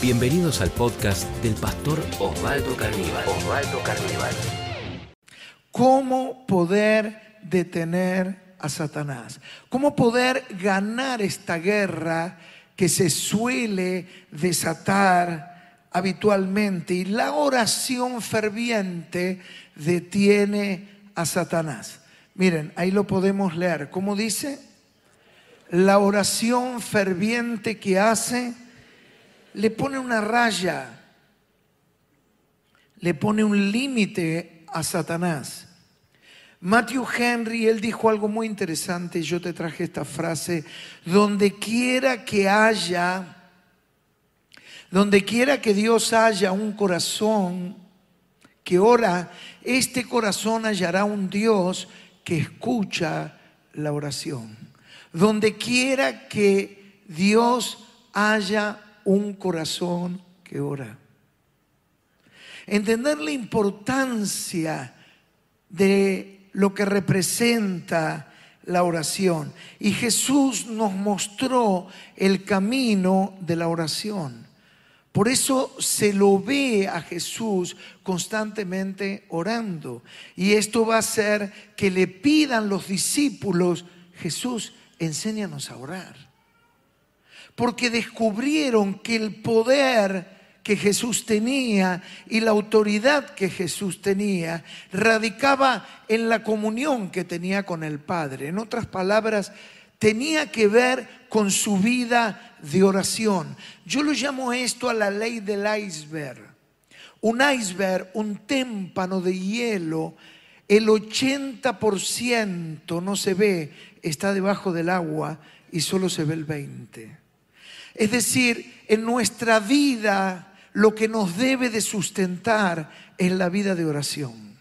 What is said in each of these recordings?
Bienvenidos al podcast del pastor Osvaldo Carníbal. Osvaldo Carníbal. ¿Cómo poder detener a Satanás? ¿Cómo poder ganar esta guerra que se suele desatar habitualmente? Y la oración ferviente detiene a Satanás. Miren, ahí lo podemos leer. ¿Cómo dice? La oración ferviente que hace le pone una raya, le pone un límite a Satanás. Matthew Henry, él dijo algo muy interesante, yo te traje esta frase, donde quiera que haya, donde quiera que Dios haya un corazón que ora, este corazón hallará un Dios que escucha la oración. Donde quiera que Dios haya un corazón que ora. Entender la importancia de lo que representa la oración. Y Jesús nos mostró el camino de la oración. Por eso se lo ve a Jesús constantemente orando. Y esto va a hacer que le pidan los discípulos, Jesús, enséñanos a orar porque descubrieron que el poder que Jesús tenía y la autoridad que Jesús tenía radicaba en la comunión que tenía con el Padre. En otras palabras, tenía que ver con su vida de oración. Yo lo llamo esto a la ley del iceberg. Un iceberg, un témpano de hielo, el 80% no se ve, está debajo del agua y solo se ve el 20%. Es decir, en nuestra vida lo que nos debe de sustentar es la vida de oración.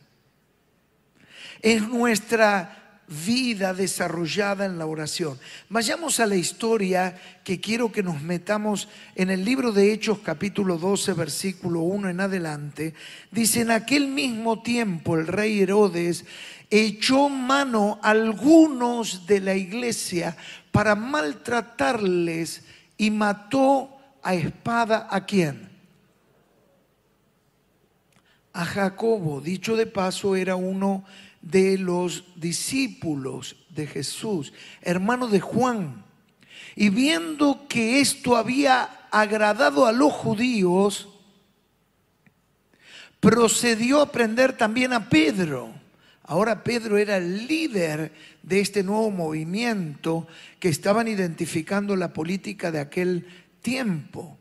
Es nuestra vida desarrollada en la oración. Vayamos a la historia que quiero que nos metamos en el libro de Hechos capítulo 12 versículo 1 en adelante. Dice, en aquel mismo tiempo el rey Herodes echó mano a algunos de la iglesia para maltratarles y mató a espada a quién? A Jacobo, dicho de paso, era uno de los discípulos de Jesús, hermano de Juan. Y viendo que esto había agradado a los judíos, procedió a prender también a Pedro. Ahora Pedro era el líder de este nuevo movimiento que estaban identificando la política de aquel tiempo.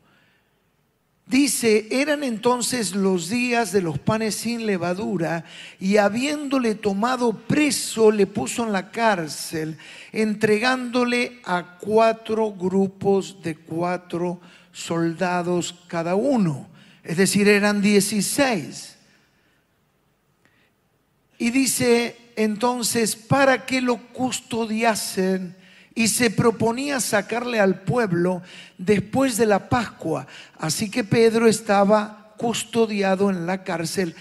Dice, eran entonces los días de los panes sin levadura y habiéndole tomado preso le puso en la cárcel, entregándole a cuatro grupos de cuatro soldados cada uno. Es decir, eran dieciséis. Y dice entonces, para que lo custodiasen y se proponía sacarle al pueblo después de la Pascua. Así que Pedro estaba custodiado en la cárcel.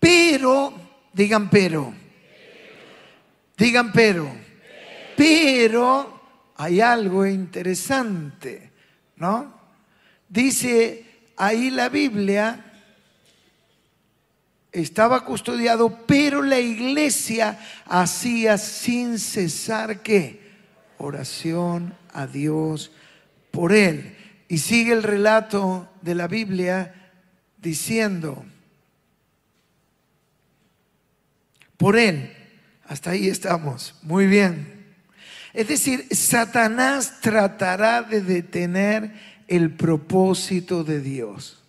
Pero, digan pero, digan pero, pero hay algo interesante, ¿no? Dice ahí la Biblia estaba custodiado, pero la iglesia hacía sin cesar qué? Oración a Dios por él. Y sigue el relato de la Biblia diciendo, por él, hasta ahí estamos, muy bien. Es decir, Satanás tratará de detener el propósito de Dios.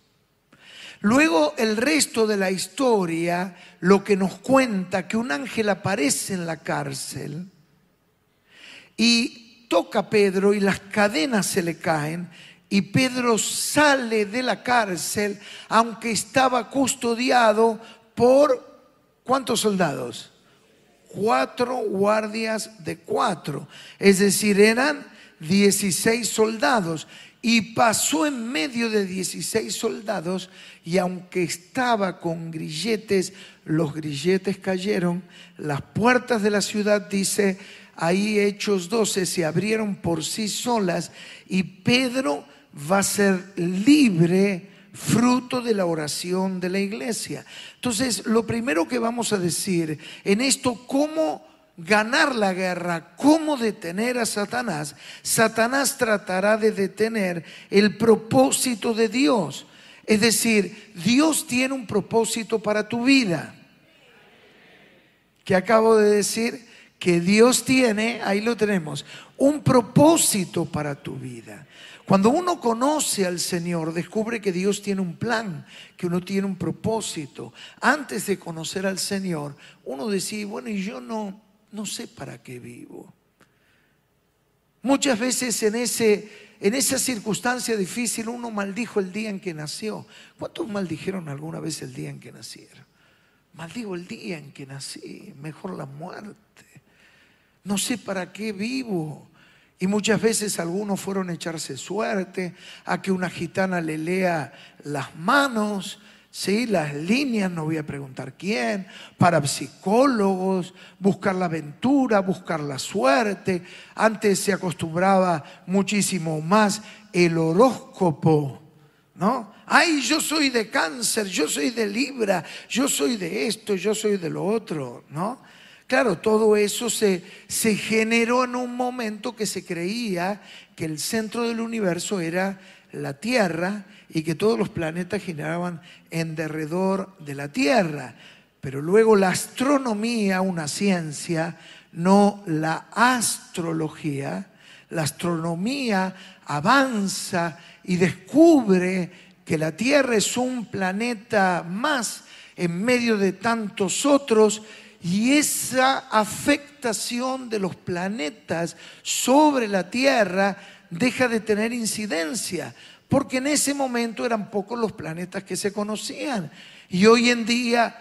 Luego el resto de la historia, lo que nos cuenta que un ángel aparece en la cárcel y toca a Pedro y las cadenas se le caen y Pedro sale de la cárcel aunque estaba custodiado por ¿cuántos soldados? Cuatro guardias de cuatro. Es decir, eran 16 soldados y pasó en medio de 16 soldados y aunque estaba con grilletes, los grilletes cayeron, las puertas de la ciudad, dice ahí Hechos 12, se abrieron por sí solas y Pedro va a ser libre fruto de la oración de la iglesia. Entonces, lo primero que vamos a decir en esto, cómo ganar la guerra, cómo detener a Satanás, Satanás tratará de detener el propósito de Dios. Es decir, Dios tiene un propósito para tu vida. Que acabo de decir que Dios tiene, ahí lo tenemos, un propósito para tu vida. Cuando uno conoce al Señor, descubre que Dios tiene un plan, que uno tiene un propósito. Antes de conocer al Señor, uno decía, bueno, y yo no, no sé para qué vivo. Muchas veces en, ese, en esa circunstancia difícil uno maldijo el día en que nació. ¿Cuántos maldijeron alguna vez el día en que nacieron? Maldigo el día en que nací, mejor la muerte. No sé para qué vivo. Y muchas veces algunos fueron a echarse suerte, a que una gitana le lea las manos, ¿sí? las líneas, no voy a preguntar quién, para psicólogos, buscar la aventura, buscar la suerte. Antes se acostumbraba muchísimo más el horóscopo, ¿no? Ay, yo soy de cáncer, yo soy de Libra, yo soy de esto, yo soy de lo otro, ¿no? Claro, todo eso se, se generó en un momento que se creía que el centro del universo era la Tierra y que todos los planetas giraban en derredor de la Tierra. Pero luego la astronomía, una ciencia, no la astrología, la astronomía avanza y descubre que la Tierra es un planeta más en medio de tantos otros y esa afectación de los planetas sobre la Tierra deja de tener incidencia, porque en ese momento eran pocos los planetas que se conocían. Y hoy en día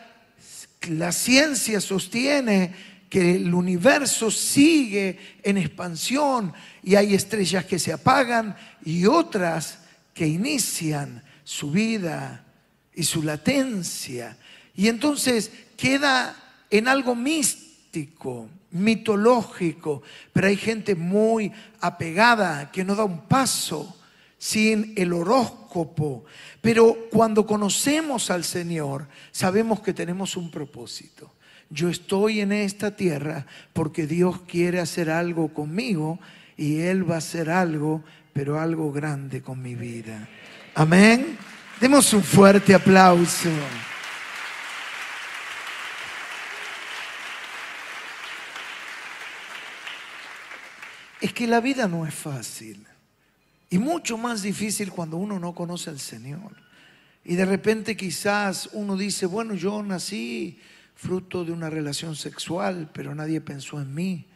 la ciencia sostiene que el universo sigue en expansión y hay estrellas que se apagan y otras que inician su vida y su latencia. Y entonces queda en algo místico, mitológico, pero hay gente muy apegada que no da un paso sin el horóscopo. Pero cuando conocemos al Señor, sabemos que tenemos un propósito. Yo estoy en esta tierra porque Dios quiere hacer algo conmigo y Él va a hacer algo, pero algo grande con mi vida. Amén. Demos un fuerte aplauso. es que la vida no es fácil. Y mucho más difícil cuando uno no conoce al Señor. Y de repente quizás uno dice, bueno, yo nací fruto de una relación sexual, pero nadie pensó en mí,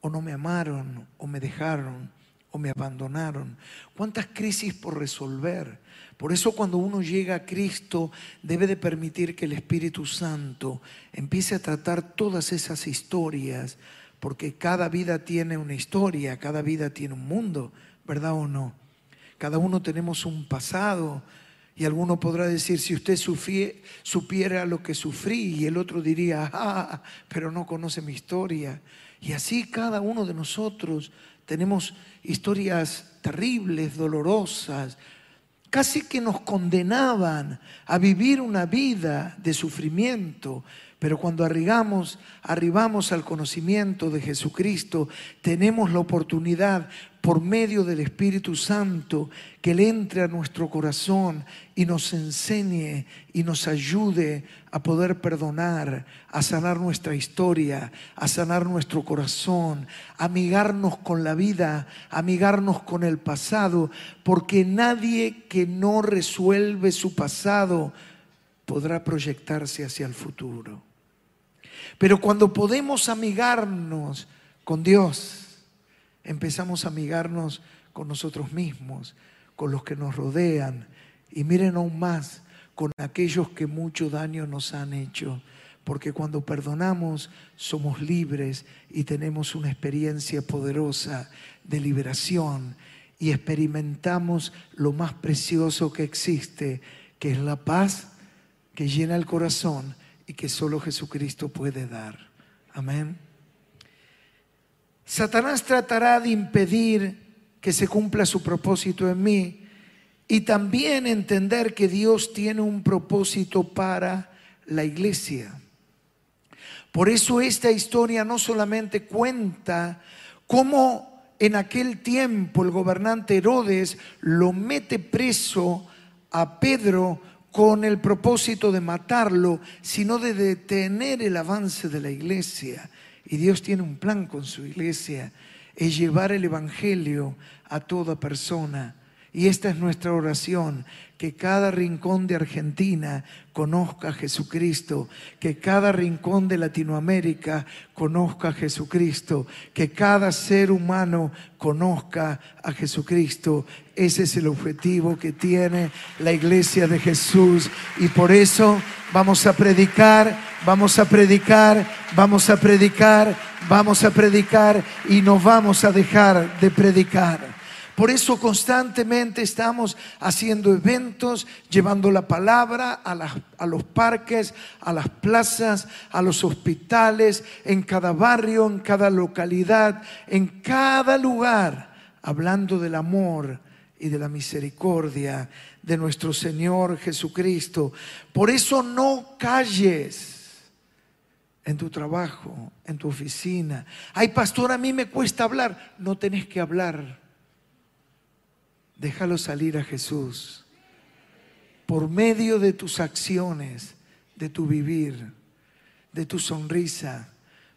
o no me amaron, o me dejaron, o me abandonaron. ¿Cuántas crisis por resolver? Por eso cuando uno llega a Cristo debe de permitir que el Espíritu Santo empiece a tratar todas esas historias porque cada vida tiene una historia, cada vida tiene un mundo, ¿verdad o no? Cada uno tenemos un pasado y alguno podrá decir, si usted supiera lo que sufrí, y el otro diría, ah, pero no conoce mi historia. Y así cada uno de nosotros tenemos historias terribles, dolorosas, casi que nos condenaban a vivir una vida de sufrimiento, pero cuando arribamos, arribamos al conocimiento de Jesucristo, tenemos la oportunidad por medio del Espíritu Santo que Él entre a nuestro corazón y nos enseñe y nos ayude a poder perdonar, a sanar nuestra historia, a sanar nuestro corazón, a amigarnos con la vida, amigarnos con el pasado, porque nadie que no resuelve su pasado podrá proyectarse hacia el futuro. Pero cuando podemos amigarnos con Dios, empezamos a amigarnos con nosotros mismos, con los que nos rodean y miren aún más con aquellos que mucho daño nos han hecho. Porque cuando perdonamos somos libres y tenemos una experiencia poderosa de liberación y experimentamos lo más precioso que existe, que es la paz que llena el corazón y que solo Jesucristo puede dar. Amén. Satanás tratará de impedir que se cumpla su propósito en mí y también entender que Dios tiene un propósito para la iglesia. Por eso esta historia no solamente cuenta cómo en aquel tiempo el gobernante Herodes lo mete preso a Pedro con el propósito de matarlo, sino de detener el avance de la iglesia. Y Dios tiene un plan con su iglesia, es llevar el Evangelio a toda persona. Y esta es nuestra oración, que cada rincón de Argentina conozca a Jesucristo, que cada rincón de Latinoamérica conozca a Jesucristo, que cada ser humano conozca a Jesucristo. Ese es el objetivo que tiene la iglesia de Jesús y por eso vamos a predicar, vamos a predicar, vamos a predicar, vamos a predicar y no vamos a dejar de predicar. Por eso constantemente estamos haciendo eventos, llevando la palabra a, los parques, a las plazas, a los hospitales, en cada barrio, en cada localidad, en cada lugar, hablando del amor y de la misericordia de nuestro Señor Jesucristo. Por eso no calles en tu trabajo, en tu oficina. Ay, pastor, a mí me cuesta hablar. No tenés que hablar. Déjalo salir a Jesús por medio de tus acciones, de tu vivir, de tu sonrisa.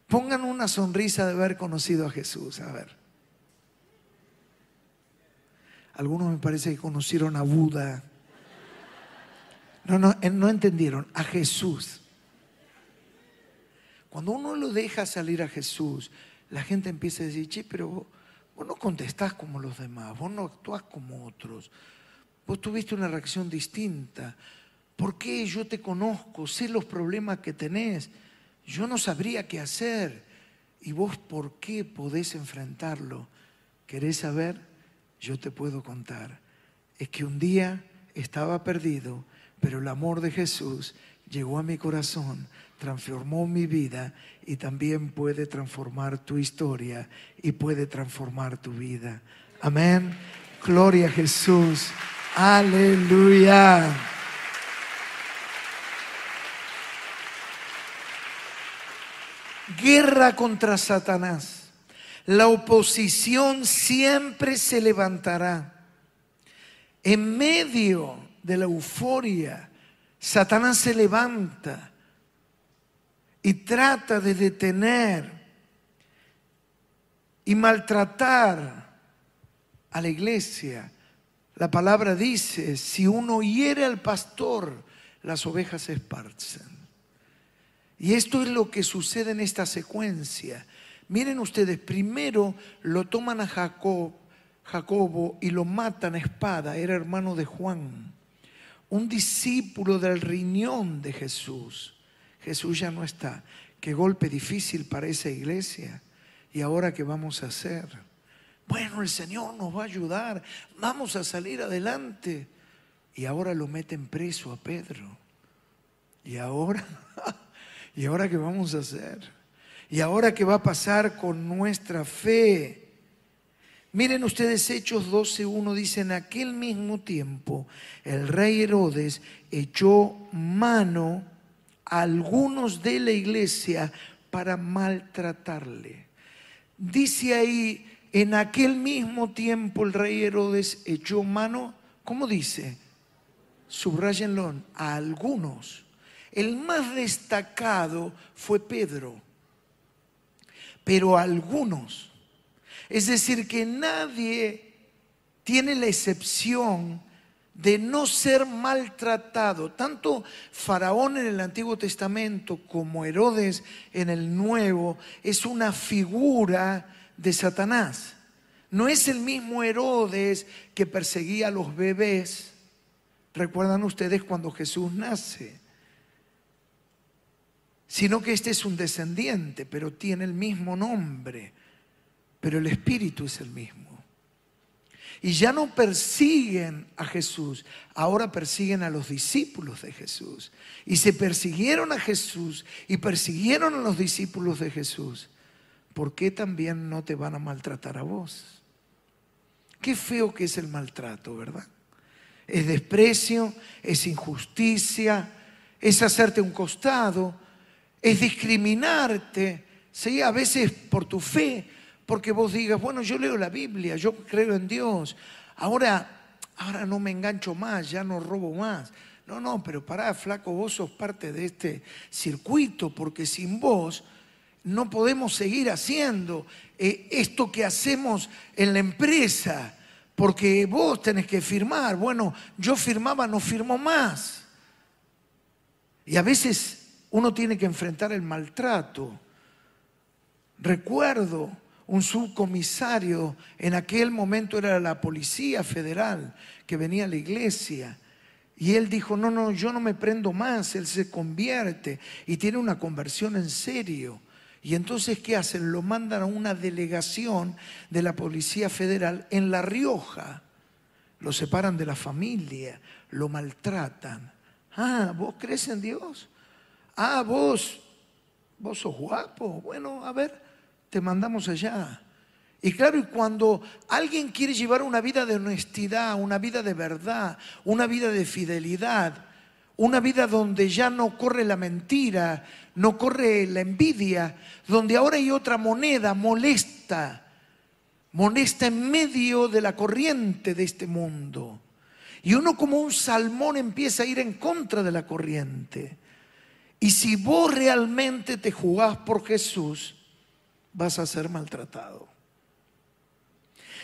Pongan una sonrisa de haber conocido a Jesús. A ver. Algunos me parece que conocieron a Buda. No, no, eh, no entendieron. A Jesús. Cuando uno lo deja salir a Jesús, la gente empieza a decir, che, pero Vos no contestás como los demás, vos no actuás como otros. Vos tuviste una reacción distinta. ¿Por qué yo te conozco? Sé los problemas que tenés. Yo no sabría qué hacer. ¿Y vos por qué podés enfrentarlo? ¿Querés saber? Yo te puedo contar. Es que un día estaba perdido, pero el amor de Jesús llegó a mi corazón, transformó mi vida y también puede transformar tu historia y puede transformar tu vida. Amén. Gloria a Jesús. Aleluya. Guerra contra Satanás. La oposición siempre se levantará. En medio de la euforia, Satanás se levanta y trata de detener y maltratar a la iglesia. La palabra dice, si uno hiere al pastor, las ovejas se esparcen. Y esto es lo que sucede en esta secuencia. Miren ustedes, primero lo toman a Jacob, Jacobo y lo matan a espada, era hermano de Juan, un discípulo del riñón de Jesús. Jesús ya no está. Qué golpe difícil para esa iglesia. ¿Y ahora qué vamos a hacer? Bueno, el Señor nos va a ayudar. Vamos a salir adelante. Y ahora lo meten preso a Pedro. ¿Y ahora? ¿Y ahora qué vamos a hacer? ¿Y ahora qué va a pasar con nuestra fe? Miren ustedes Hechos 12.1 dice, en aquel mismo tiempo el rey Herodes echó mano algunos de la iglesia para maltratarle. Dice ahí, en aquel mismo tiempo el rey Herodes echó mano, ¿cómo dice? Subrayenlo, a algunos. El más destacado fue Pedro, pero algunos. Es decir, que nadie tiene la excepción de no ser maltratado. Tanto Faraón en el Antiguo Testamento como Herodes en el Nuevo es una figura de Satanás. No es el mismo Herodes que perseguía a los bebés. Recuerdan ustedes cuando Jesús nace. Sino que este es un descendiente, pero tiene el mismo nombre. Pero el espíritu es el mismo. Y ya no persiguen a Jesús, ahora persiguen a los discípulos de Jesús. Y se persiguieron a Jesús y persiguieron a los discípulos de Jesús. ¿Por qué también no te van a maltratar a vos? Qué feo que es el maltrato, ¿verdad? Es desprecio, es injusticia, es hacerte un costado, es discriminarte, ¿sí? a veces por tu fe, porque vos digas, bueno, yo leo la Biblia, yo creo en Dios, ahora, ahora no me engancho más, ya no robo más. No, no, pero pará, flaco, vos sos parte de este circuito, porque sin vos no podemos seguir haciendo eh, esto que hacemos en la empresa, porque vos tenés que firmar. Bueno, yo firmaba, no firmo más. Y a veces uno tiene que enfrentar el maltrato. Recuerdo un subcomisario, en aquel momento era la Policía Federal, que venía a la iglesia. Y él dijo, no, no, yo no me prendo más, él se convierte y tiene una conversión en serio. Y entonces, ¿qué hacen? Lo mandan a una delegación de la Policía Federal en La Rioja. Lo separan de la familia, lo maltratan. Ah, ¿vos crees en Dios? Ah, vos, vos sos guapo. Bueno, a ver, te mandamos allá. Y claro, y cuando alguien quiere llevar una vida de honestidad, una vida de verdad, una vida de fidelidad, una vida donde ya no corre la mentira, no corre la envidia, donde ahora hay otra moneda molesta, molesta en medio de la corriente de este mundo. Y uno como un salmón empieza a ir en contra de la corriente. Y si vos realmente te jugás por Jesús, vas a ser maltratado.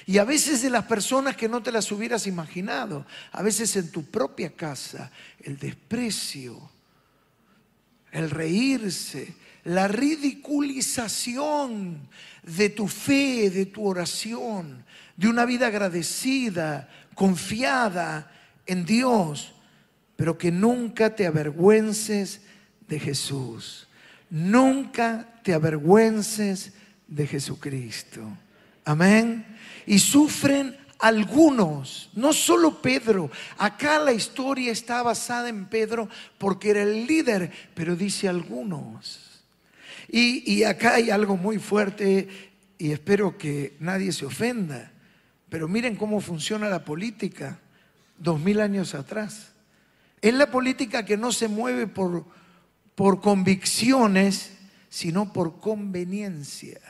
Y a veces de las personas que no te las hubieras imaginado, a veces en tu propia casa, el desprecio, el reírse, la ridiculización de tu fe, de tu oración, de una vida agradecida, confiada en Dios, pero que nunca te avergüences de Jesús. Nunca te avergüences de Jesucristo. Amén y sufren algunos, no solo Pedro. Acá la historia está basada en Pedro porque era el líder, pero dice algunos. Y, acá hay algo muy fuerte y espero que nadie se ofenda, pero miren cómo funciona la política dos mil años atrás. Es la política que no se mueve por, por convicciones, sino por conveniencias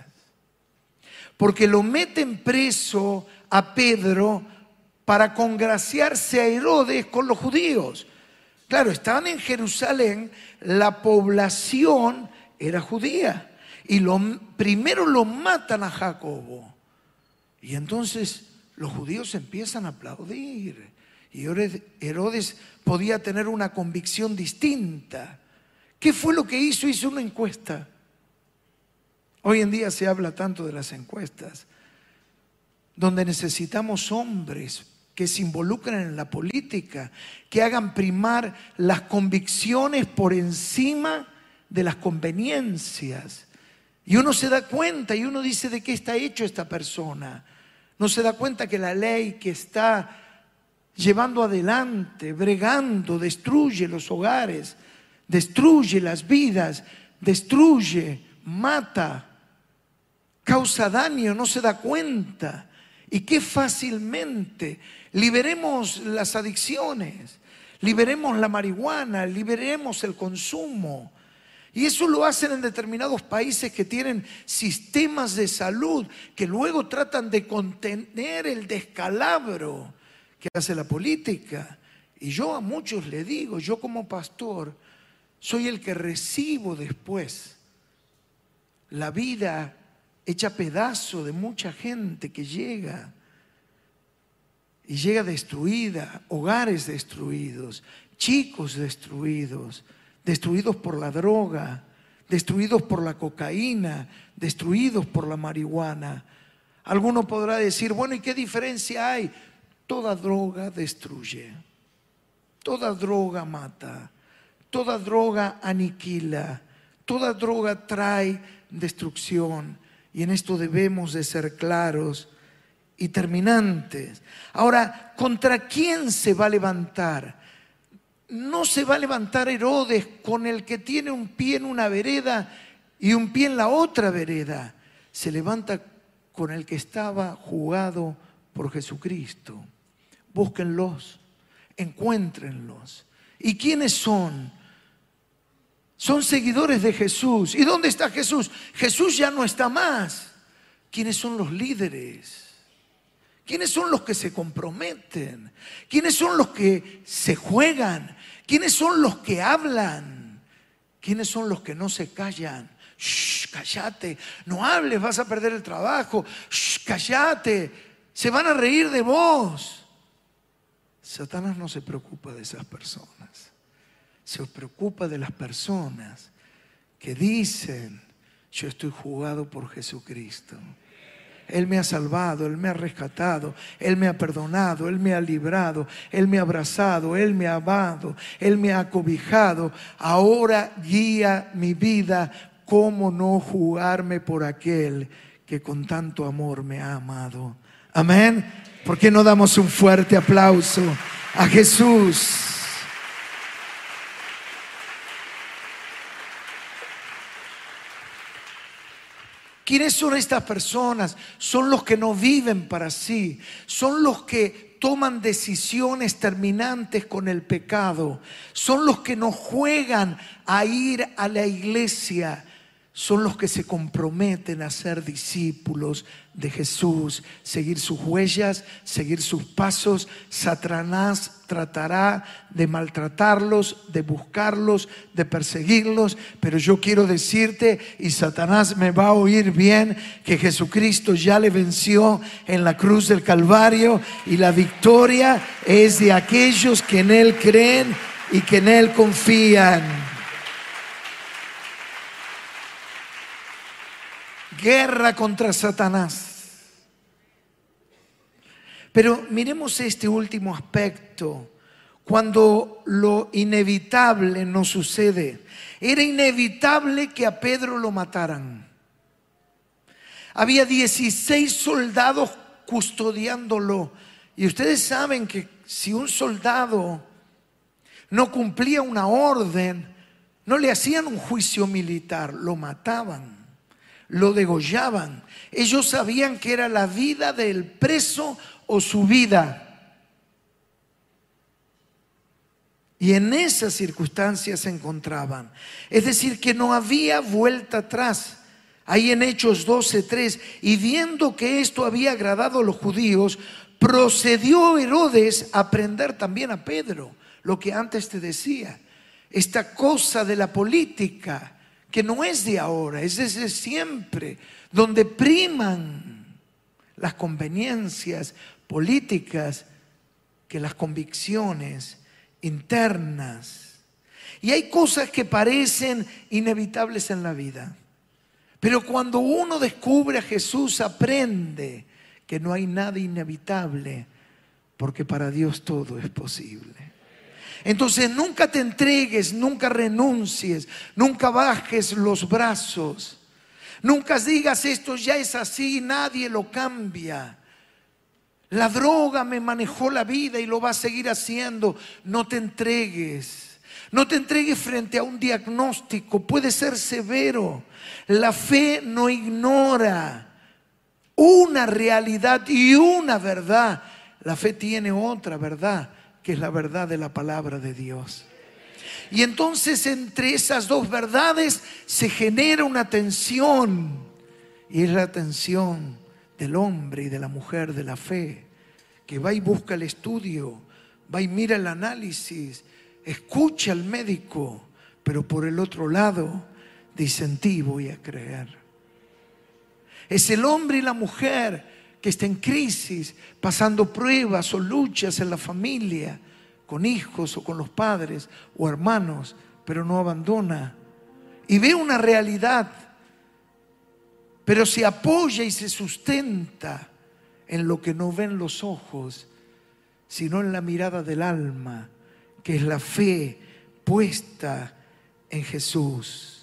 porque lo meten preso a Pedro para congraciarse a Herodes con los judíos. Claro, estaban en Jerusalén, la población era judía. Y lo, primero lo matan a Jacobo. Y entonces los judíos empiezan a aplaudir. Y Herodes podía tener una convicción distinta. ¿Qué fue lo que hizo? Hizo una encuesta. Hoy en día se habla tanto de las encuestas, donde necesitamos hombres que se involucren en la política, que hagan primar las convicciones por encima de las conveniencias. Y uno se da cuenta y uno dice de qué está hecho esta persona. No se da cuenta que la ley que está llevando adelante, bregando, destruye los hogares, destruye las vidas, destruye, mata, causa daño, no se da cuenta. Y qué fácilmente liberemos las adicciones, liberemos la marihuana, liberemos el consumo. Y eso lo hacen en determinados países que tienen sistemas de salud que luego tratan de contener el descalabro que hace la política. Y yo a muchos le digo, yo como pastor, soy el que recibo después la vida hecha pedazo de mucha gente que llega y llega destruida, hogares destruidos, chicos destruidos, destruidos por la droga, destruidos por la cocaína, destruidos por la marihuana. Alguno podrá decir, bueno, ¿y qué diferencia hay? Toda droga destruye, toda droga mata, toda droga aniquila, toda droga trae destrucción. Y en esto debemos de ser claros y terminantes. Ahora, ¿contra quién se va a levantar? No se va a levantar Herodes con el que tiene un pie en una vereda y un pie en la otra vereda. Se levanta con el que estaba jugado por Jesucristo. Búsquenlos. encuéntrenlos. ¿Y quiénes son? Son seguidores de Jesús. ¿Y dónde está Jesús? Jesús ya no está más. ¿Quiénes son los líderes? ¿Quiénes son los que se comprometen? ¿Quiénes son los que se juegan? ¿Quiénes son los que hablan? ¿Quiénes son los que no se callan? Shh, cállate, no hables, vas a perder el trabajo. Shh, cállate, se van a reír de vos. Satanás no se preocupa de esas personas. Se preocupa de las personas que dicen, yo estoy jugado por Jesucristo. Él me ha salvado, Él me ha rescatado, Él me ha perdonado, Él me ha librado, Él me ha abrazado, Él me ha amado, Él me ha acobijado. Ahora guía mi vida, ¿cómo no jugarme por aquel que con tanto amor me ha amado? Amén. ¿Por qué no damos un fuerte aplauso a Jesús? ¿Quiénes son estas personas? Son los que no viven para sí, son los que toman decisiones terminantes con el pecado, son los que no juegan a ir a la iglesia, son los que se comprometen a ser discípulos de Jesús, seguir sus huellas, seguir sus pasos. Satanás tratará de maltratarlos, de buscarlos, de perseguirlos, pero yo quiero decirte, y Satanás me va a oír bien, que Jesucristo ya le venció en la cruz del Calvario y la victoria es de aquellos que en Él creen y que en Él confían. Guerra contra Satanás. Pero miremos este último aspecto. Cuando lo inevitable no sucede, era inevitable que a Pedro lo mataran. Había 16 soldados custodiándolo. Y ustedes saben que si un soldado no cumplía una orden, no le hacían un juicio militar, lo mataban lo degollaban. Ellos sabían que era la vida del preso o su vida. Y en esas circunstancias se encontraban. Es decir, que no había vuelta atrás. Ahí en Hechos 12:3, y viendo que esto había agradado a los judíos, procedió Herodes a prender también a Pedro, lo que antes te decía, esta cosa de la política que no es de ahora, es desde siempre, donde priman las conveniencias políticas que las convicciones internas. Y hay cosas que parecen inevitables en la vida. Pero cuando uno descubre a Jesús, aprende que no hay nada inevitable, porque para Dios todo es posible. Entonces nunca te entregues, nunca renuncies, nunca bajes los brazos. Nunca digas esto ya es así, nadie lo cambia. La droga me manejó la vida y lo va a seguir haciendo. No te entregues. No te entregues frente a un diagnóstico. Puede ser severo. La fe no ignora una realidad y una verdad. La fe tiene otra verdad es la verdad de la palabra de Dios. Y entonces entre esas dos verdades se genera una tensión. Y es la tensión del hombre y de la mujer de la fe, que va y busca el estudio, va y mira el análisis, escucha al médico, pero por el otro lado dice en ti voy a creer. Es el hombre y la mujer que está en crisis, pasando pruebas o luchas en la familia, con hijos o con los padres o hermanos, pero no abandona. Y ve una realidad, pero se apoya y se sustenta en lo que no ven los ojos, sino en la mirada del alma, que es la fe puesta en Jesús.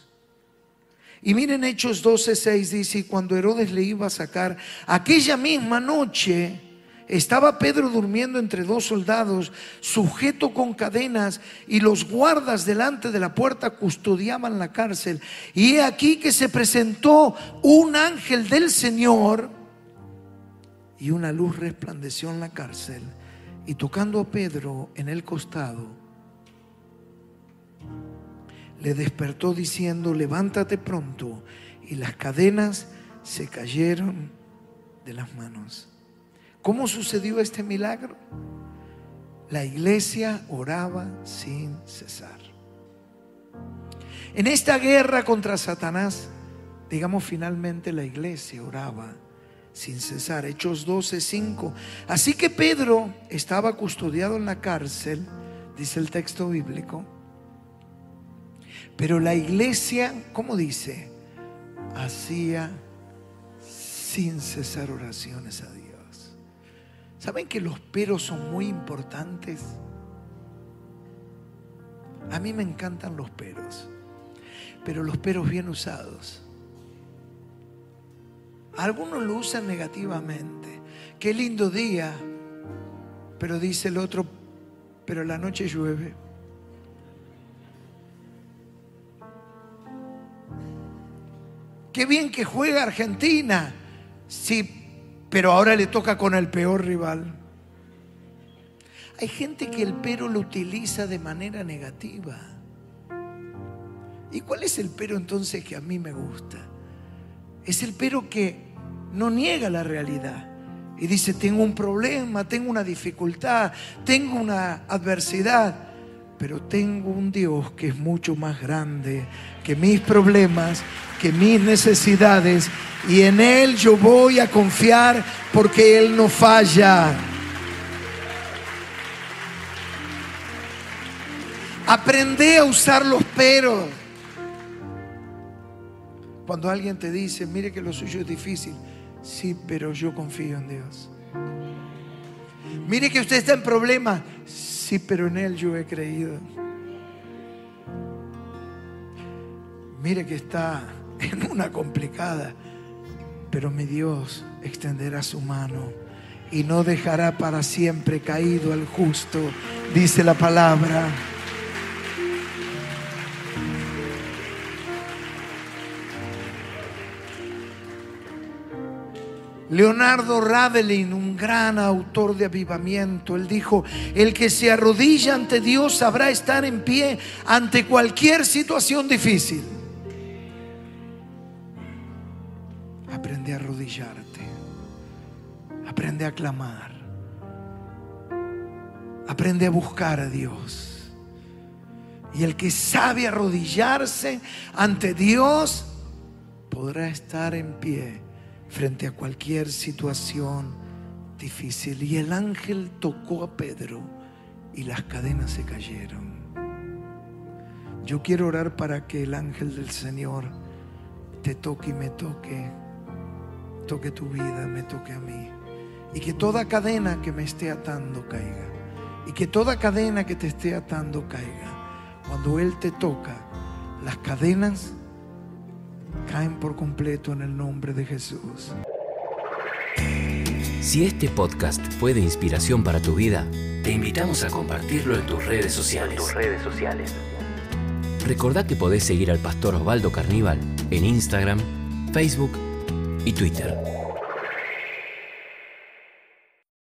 Y miren Hechos 12:6 dice, y cuando Herodes le iba a sacar, aquella misma noche estaba Pedro durmiendo entre dos soldados, sujeto con cadenas, y los guardas delante de la puerta custodiaban la cárcel. Y he aquí que se presentó un ángel del Señor, y una luz resplandeció en la cárcel, y tocando a Pedro en el costado, le despertó diciendo, levántate pronto. Y las cadenas se cayeron de las manos. ¿Cómo sucedió este milagro? La iglesia oraba sin cesar. En esta guerra contra Satanás, digamos finalmente la iglesia oraba sin cesar. Hechos 12, 5. Así que Pedro estaba custodiado en la cárcel, dice el texto bíblico. Pero la iglesia, ¿cómo dice? Hacía sin cesar oraciones a Dios. ¿Saben que los peros son muy importantes? A mí me encantan los peros, pero los peros bien usados. Algunos lo usan negativamente. Qué lindo día, pero dice el otro, pero la noche llueve. Qué bien que juega Argentina. Sí, pero ahora le toca con el peor rival. Hay gente que el pero lo utiliza de manera negativa. ¿Y cuál es el pero entonces que a mí me gusta? Es el pero que no niega la realidad y dice, tengo un problema, tengo una dificultad, tengo una adversidad, pero tengo un Dios que es mucho más grande que mis problemas, que mis necesidades, y en Él yo voy a confiar porque Él no falla. Aprende a usar los peros. Cuando alguien te dice, mire que lo suyo es difícil, sí, pero yo confío en Dios. Mire que usted está en problemas, sí, pero en Él yo he creído. Mire que está en una complicada, pero mi Dios extenderá su mano y no dejará para siempre caído al justo, dice la palabra. Leonardo Ravelin, un gran autor de avivamiento, él dijo, el que se arrodilla ante Dios sabrá estar en pie ante cualquier situación difícil. Aprende a arrodillarte, aprende a clamar, aprende a buscar a Dios. Y el que sabe arrodillarse ante Dios podrá estar en pie frente a cualquier situación difícil. Y el ángel tocó a Pedro y las cadenas se cayeron. Yo quiero orar para que el ángel del Señor te toque y me toque, toque tu vida, me toque a mí. Y que toda cadena que me esté atando caiga. Y que toda cadena que te esté atando caiga. Cuando Él te toca, las cadenas caen por completo en el nombre de Jesús. Si este podcast fue de inspiración para tu vida, te invitamos a compartirlo en tus redes sociales. tus redes sociales. Recordá que podés seguir al pastor Osvaldo Carníbal en Instagram, Facebook y Twitter.